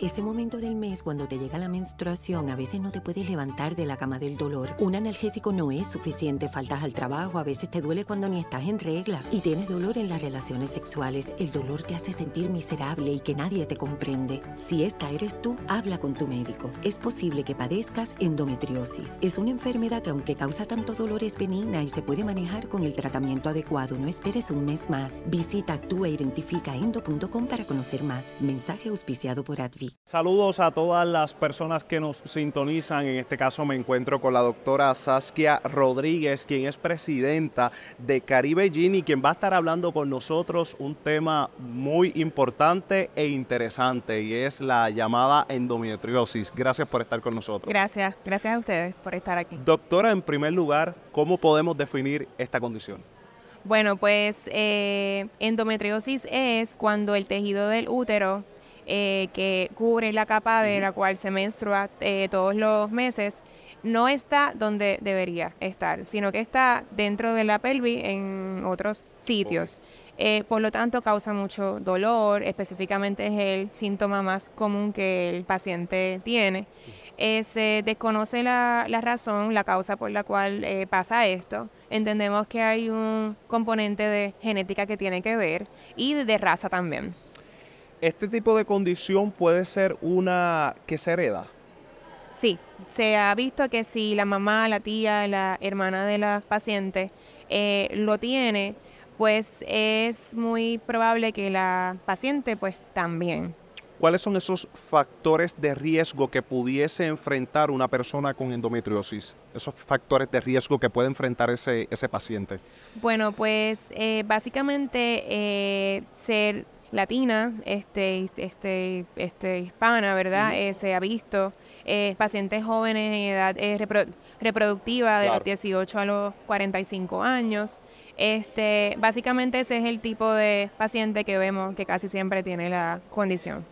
Este momento del mes, cuando te llega la menstruación, a veces no te puedes levantar de la cama del dolor. Un analgésico no es suficiente, faltas al trabajo, a veces te duele cuando ni estás en regla y tienes dolor en las relaciones sexuales. El dolor te hace sentir miserable y que nadie te comprende. Si esta eres tú, habla con tu médico. Es posible que padezcas endometriosis. Es una enfermedad que aunque causa tanto dolor es benigna y se puede manejar con el tratamiento adecuado. No esperes un mes más. Visita actúaidentificaendo.com para conocer más. Mensaje auspiciado por Advi. Saludos a todas las personas que nos sintonizan. En este caso me encuentro con la doctora Saskia Rodríguez, quien es presidenta de Caribe Gini, quien va a estar hablando con nosotros un tema muy importante e interesante y es la llamada endometriosis. Gracias por estar con nosotros. Gracias, gracias a ustedes por estar aquí. Doctora, en primer lugar, ¿cómo podemos definir esta condición? Bueno, pues eh, endometriosis es cuando el tejido del útero eh, que cubre la capa de la cual se menstrua eh, todos los meses, no está donde debería estar, sino que está dentro de la pelvis en otros sitios. Eh, por lo tanto, causa mucho dolor, específicamente es el síntoma más común que el paciente tiene. se desconoce la, razón, la causa por la cual pasa esto. Entendemos que hay un componente de genética que tiene que ver y de raza también. ¿Este tipo de condición puede ser una que se hereda? Sí, se ha visto que si la mamá, la tía, la hermana de la paciente eh, lo tiene, pues es muy probable que la paciente pues también. ¿Cuáles son esos factores de riesgo que pudiese enfrentar una persona con endometriosis? Esos factores de riesgo que puede enfrentar ese, ese paciente. Bueno, pues eh, básicamente eh, ser latina, este, este, este, hispana, ¿verdad? Eh, se ha visto eh, pacientes jóvenes en edad eh, reproductiva de los 18 a los 45 años. Este, básicamente ese es el tipo de paciente que vemos que casi siempre tiene la condición.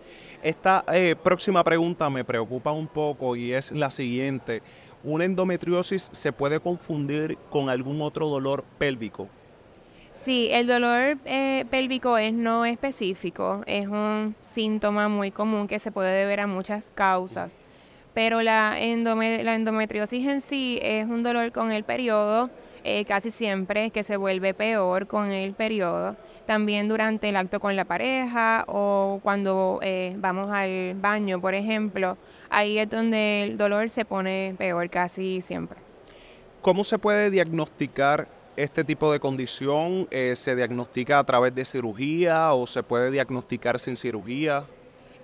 Esta próxima pregunta me preocupa un poco y es la siguiente. ¿Una endometriosis se puede confundir con algún otro dolor pélvico? Sí, el dolor eh, pélvico es no específico, es un síntoma muy común que se puede deber a muchas causas, pero la, la endometriosis en sí es un dolor con el periodo, eh, casi siempre que se vuelve peor con el periodo, también durante el acto con la pareja o cuando eh, vamos al baño, por ejemplo, ahí es donde el dolor se pone peor casi siempre. ¿Cómo se puede diagnosticar este tipo de condición eh, se diagnostica a través de cirugía o se puede diagnosticar sin cirugía?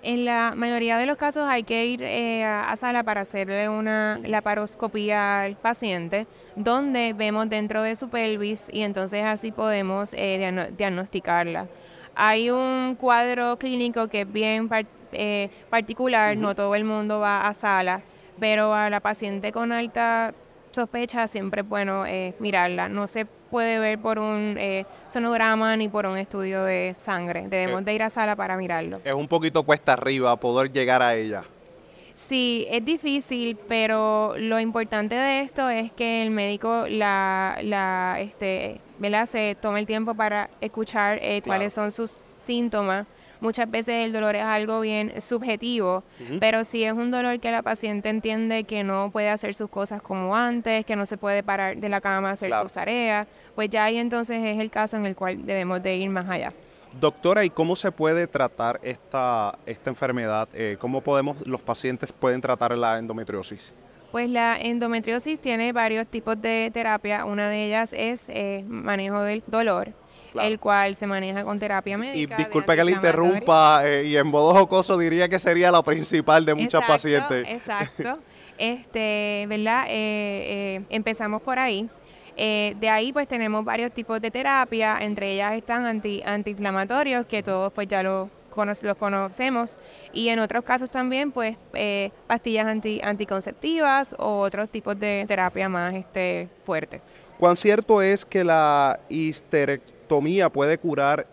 En la mayoría de los casos hay que ir eh, a sala para hacerle una laparoscopía al paciente, donde vemos dentro de su pelvis y entonces así podemos eh, diagnosticarla. Hay un cuadro clínico que es bien particular, no todo el mundo va a sala, pero a la paciente con alta sospecha, siempre es bueno eh, mirarla. No se puede ver por un eh, sonograma ni por un estudio de sangre. Debemos eh. de ir a sala para mirarlo. Es un poquito cuesta arriba poder llegar a ella. Sí, es difícil, pero lo importante de esto es que el médico la, la este, se tome el tiempo para escuchar cuáles son sus síntomas. Muchas veces el dolor es algo bien subjetivo, pero si es un dolor que la paciente entiende que no puede hacer sus cosas como antes, que no se puede parar de la cama a hacer sus tareas, pues ya ahí entonces es el caso en el cual debemos de ir más allá. Doctora, ¿y cómo se puede tratar esta, esta enfermedad? Eh, ¿Cómo podemos, los pacientes pueden tratar la endometriosis? Pues la endometriosis tiene varios tipos de terapia. Una de ellas es eh, manejo del dolor el cual se maneja con terapia médica. Y disculpe que le interrumpa, eh, y en modo jocoso diría que sería la principal de muchas pacientes. Exacto, este, ¿verdad? Eh, eh, empezamos por ahí. De ahí pues tenemos varios tipos de terapia, entre ellas están anti, antiinflamatorios, que todos pues ya los los conocemos y en otros casos también pues pastillas anti, anticonceptivas o otros tipos de terapia más este, fuertes. ¿Cuán cierto es que la histerectomía puede curar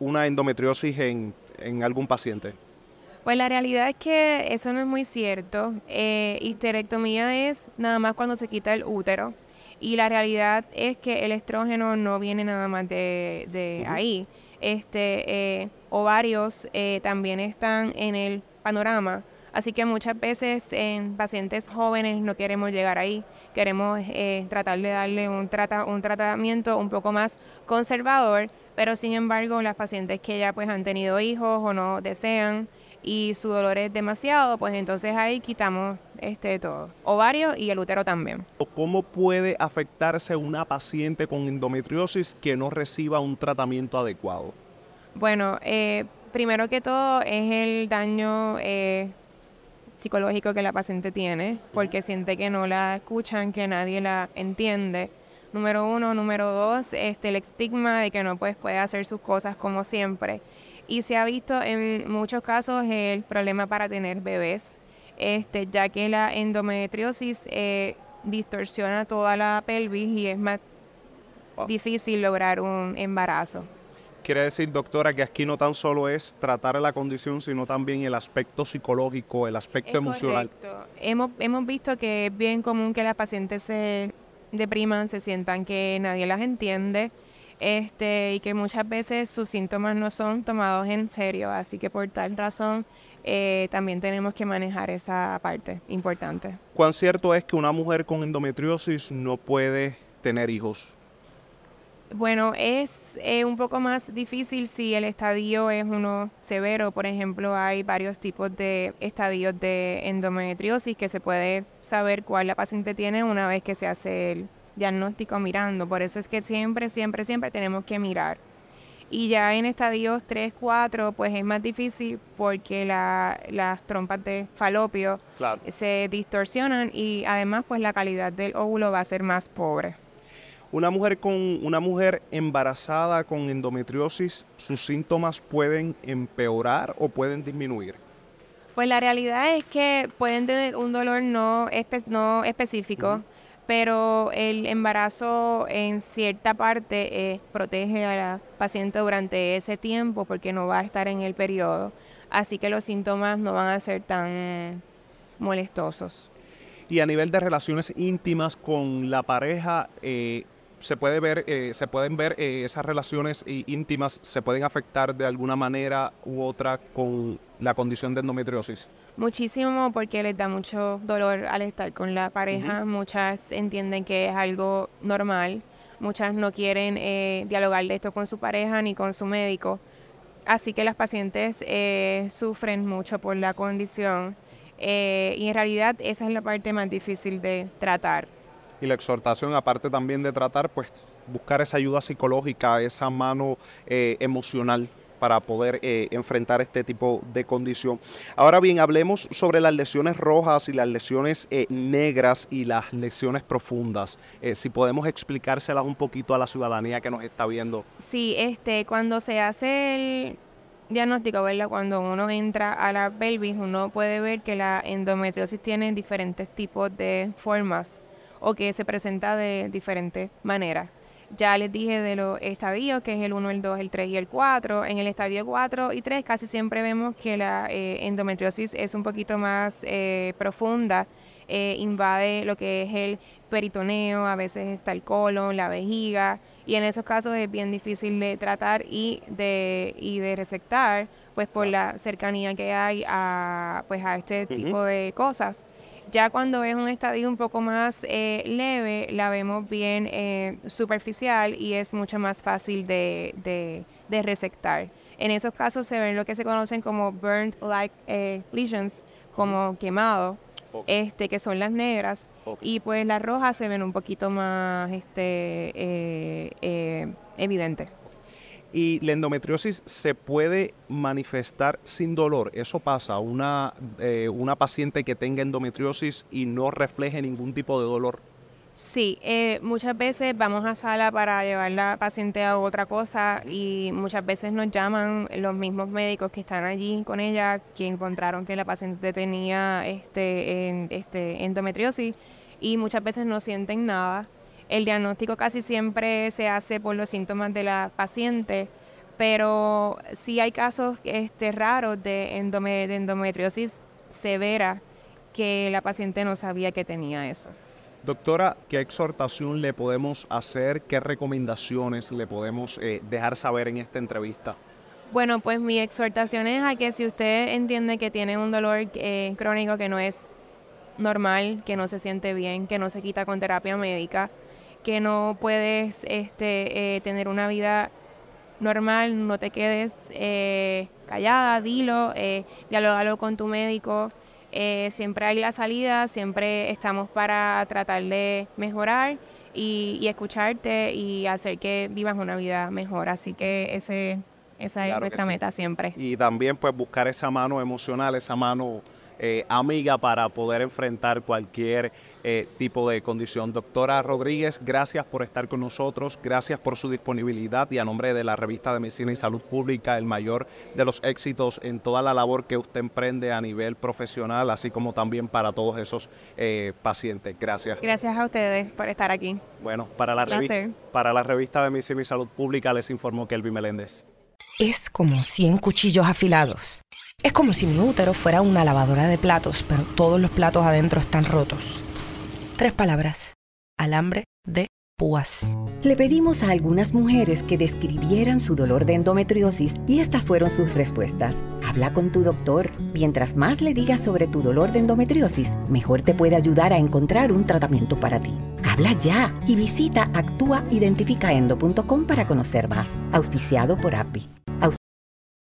una endometriosis en, en algún paciente? Pues la realidad es que eso no es muy cierto. Eh, histerectomía es nada más cuando se quita el útero. Y la realidad es que el estrógeno no viene nada más de, ahí. Este, eh, ovarios eh, también están en el panorama. Así que muchas veces en pacientes jóvenes no queremos llegar ahí. Queremos eh, tratar de darle un, trata, un tratamiento un poco más conservador, pero sin embargo las pacientes que ya pues han tenido hijos o no desean y su dolor es demasiado, pues entonces ahí quitamos este todo, ovario y el útero también. ¿Cómo puede afectarse una paciente con endometriosis que no reciba un tratamiento adecuado? Bueno, eh, primero que todo es el daño eh, psicológico que la paciente tiene, porque siente que no la escuchan, que nadie la entiende. Número uno, número dos, este, el estigma de que no pues, puede hacer sus cosas como siempre. Y se ha visto en muchos casos el problema para tener bebés, este, ya que la endometriosis eh, distorsiona toda la pelvis y es más difícil lograr un embarazo. Quiere decir, doctora, que aquí no tan solo es tratar la condición, sino también el aspecto psicológico, el aspecto emocional. Correcto. Hemos, hemos visto que es bien común que las pacientes se depriman, se sientan que nadie las entiende este, y que muchas veces sus síntomas no son tomados en serio. Así que por tal razón eh, también tenemos que manejar esa parte importante. ¿Cuán cierto es que una mujer con endometriosis no puede tener hijos? Bueno, es eh, un poco más difícil si el estadio es uno severo. Por ejemplo, hay varios tipos de estadios de endometriosis que se puede saber cuál la paciente tiene una vez que se hace el diagnóstico mirando. Por eso es que siempre, siempre, siempre tenemos que mirar. Y ya en estadios 3, 4, pues es más difícil porque las trompas de falopio se distorsionan y además pues la calidad del óvulo va a ser más pobre. Una mujer con una mujer embarazada con endometriosis, sus síntomas pueden empeorar o pueden disminuir. Pues la realidad es que pueden tener un dolor no, no específico pero el embarazo en cierta parte eh, protege a la paciente durante ese tiempo porque no va a estar en el periodo, así que los síntomas no van a ser tan molestosos. Y a nivel de relaciones íntimas con la pareja, eh, se puede ver, eh, se pueden ver esas relaciones íntimas se pueden afectar de alguna manera u otra con la condición de endometriosis. Muchísimo porque les da mucho dolor al estar con la pareja. Muchas entienden que es algo normal. Muchas no quieren eh, dialogar de esto con su pareja ni con su médico. Así que las pacientes eh, sufren mucho por la condición. Eh, y en realidad esa es la parte más difícil de tratar. Y la exhortación, aparte también de tratar, pues buscar esa ayuda psicológica, esa mano emocional para poder eh, enfrentar este tipo de condición. Ahora bien, hablemos sobre las lesiones rojas y las lesiones eh, negras y las lesiones profundas. Eh, si podemos explicárselas un poquito a la ciudadanía que nos está viendo. Sí, este, cuando se hace el diagnóstico, ¿verdad? Cuando uno entra a la pelvis, uno puede ver que la endometriosis tiene diferentes tipos de formas o que se presenta de diferentes maneras. Ya les dije de los estadios, que es el 1, el 2, el 3 y el 4. En el estadio 4 y 3 casi siempre vemos que la eh, endometriosis es un poquito más eh, profunda, eh, invade lo que es el peritoneo, a veces está el colon, la vejiga, y en esos casos es bien difícil de tratar y de, y de resectar, pues por la cercanía que hay a, pues, a este tipo de cosas. Ya cuando es un estadio un poco más eh, leve, la vemos bien eh, superficial y es mucho más fácil de, de, resectar. En esos casos se ven lo que se conocen como burnt like eh, lesions, como quemado, este, que son las negras, y pues las rojas se ven un poquito más este, evidentes y la endometriosis se puede manifestar sin dolor. Eso pasa, una, eh, una paciente que tenga endometriosis y no refleje ningún tipo de dolor. Sí, eh, muchas veces vamos a sala para llevar la paciente a otra cosa y muchas veces nos llaman los mismos médicos que están allí con ella, que encontraron que la paciente tenía este, este endometriosis y muchas veces no sienten nada El diagnóstico casi siempre se hace por los síntomas de la paciente, pero sí hay casos este, raros de, de endometriosis severa que la paciente no sabía que tenía eso. Doctora, ¿qué exhortación le podemos hacer? ¿Qué recomendaciones le podemos eh, dejar saber en esta entrevista? Bueno, pues mi exhortación es a que si usted entiende que tiene un dolor eh, crónico que no es normal, que no se siente bien, que no se quita con terapia médica, que no puedes este, eh, tener una vida normal, no te quedes callada, dilo, dialogalo con tu médico. Eh, siempre hay la salida, siempre estamos para tratar de mejorar y, escucharte y hacer que vivas una vida mejor. Así que ese, esa es nuestra meta siempre. Y también pues buscar esa mano emocional, esa mano eh, amiga para poder enfrentar cualquier eh, tipo de condición. Doctora Rodríguez, gracias por estar con nosotros, gracias por su disponibilidad y a nombre de la revista de Medicina y Salud Pública, el mayor de los éxitos en toda la labor que usted emprende a nivel profesional, así como también para todos esos eh, pacientes. Gracias. Gracias a ustedes por estar aquí. Bueno, para la, revista, para la revista de Medicina y Salud Pública les informó Kelvin Meléndez. Es como 100 cuchillos afilados es como si mi útero fuera una lavadora de platos, pero todos los platos adentro están rotos. Tres palabras. Alambre de púas. Le pedimos a algunas mujeres que describieran su dolor de endometriosis y estas fueron sus respuestas. Habla con tu doctor. Mientras más le digas sobre tu dolor de endometriosis, mejor te puede ayudar a encontrar un tratamiento para ti. Habla ya y visita actúaidentificaendo.com para conocer más. Auspiciado por API.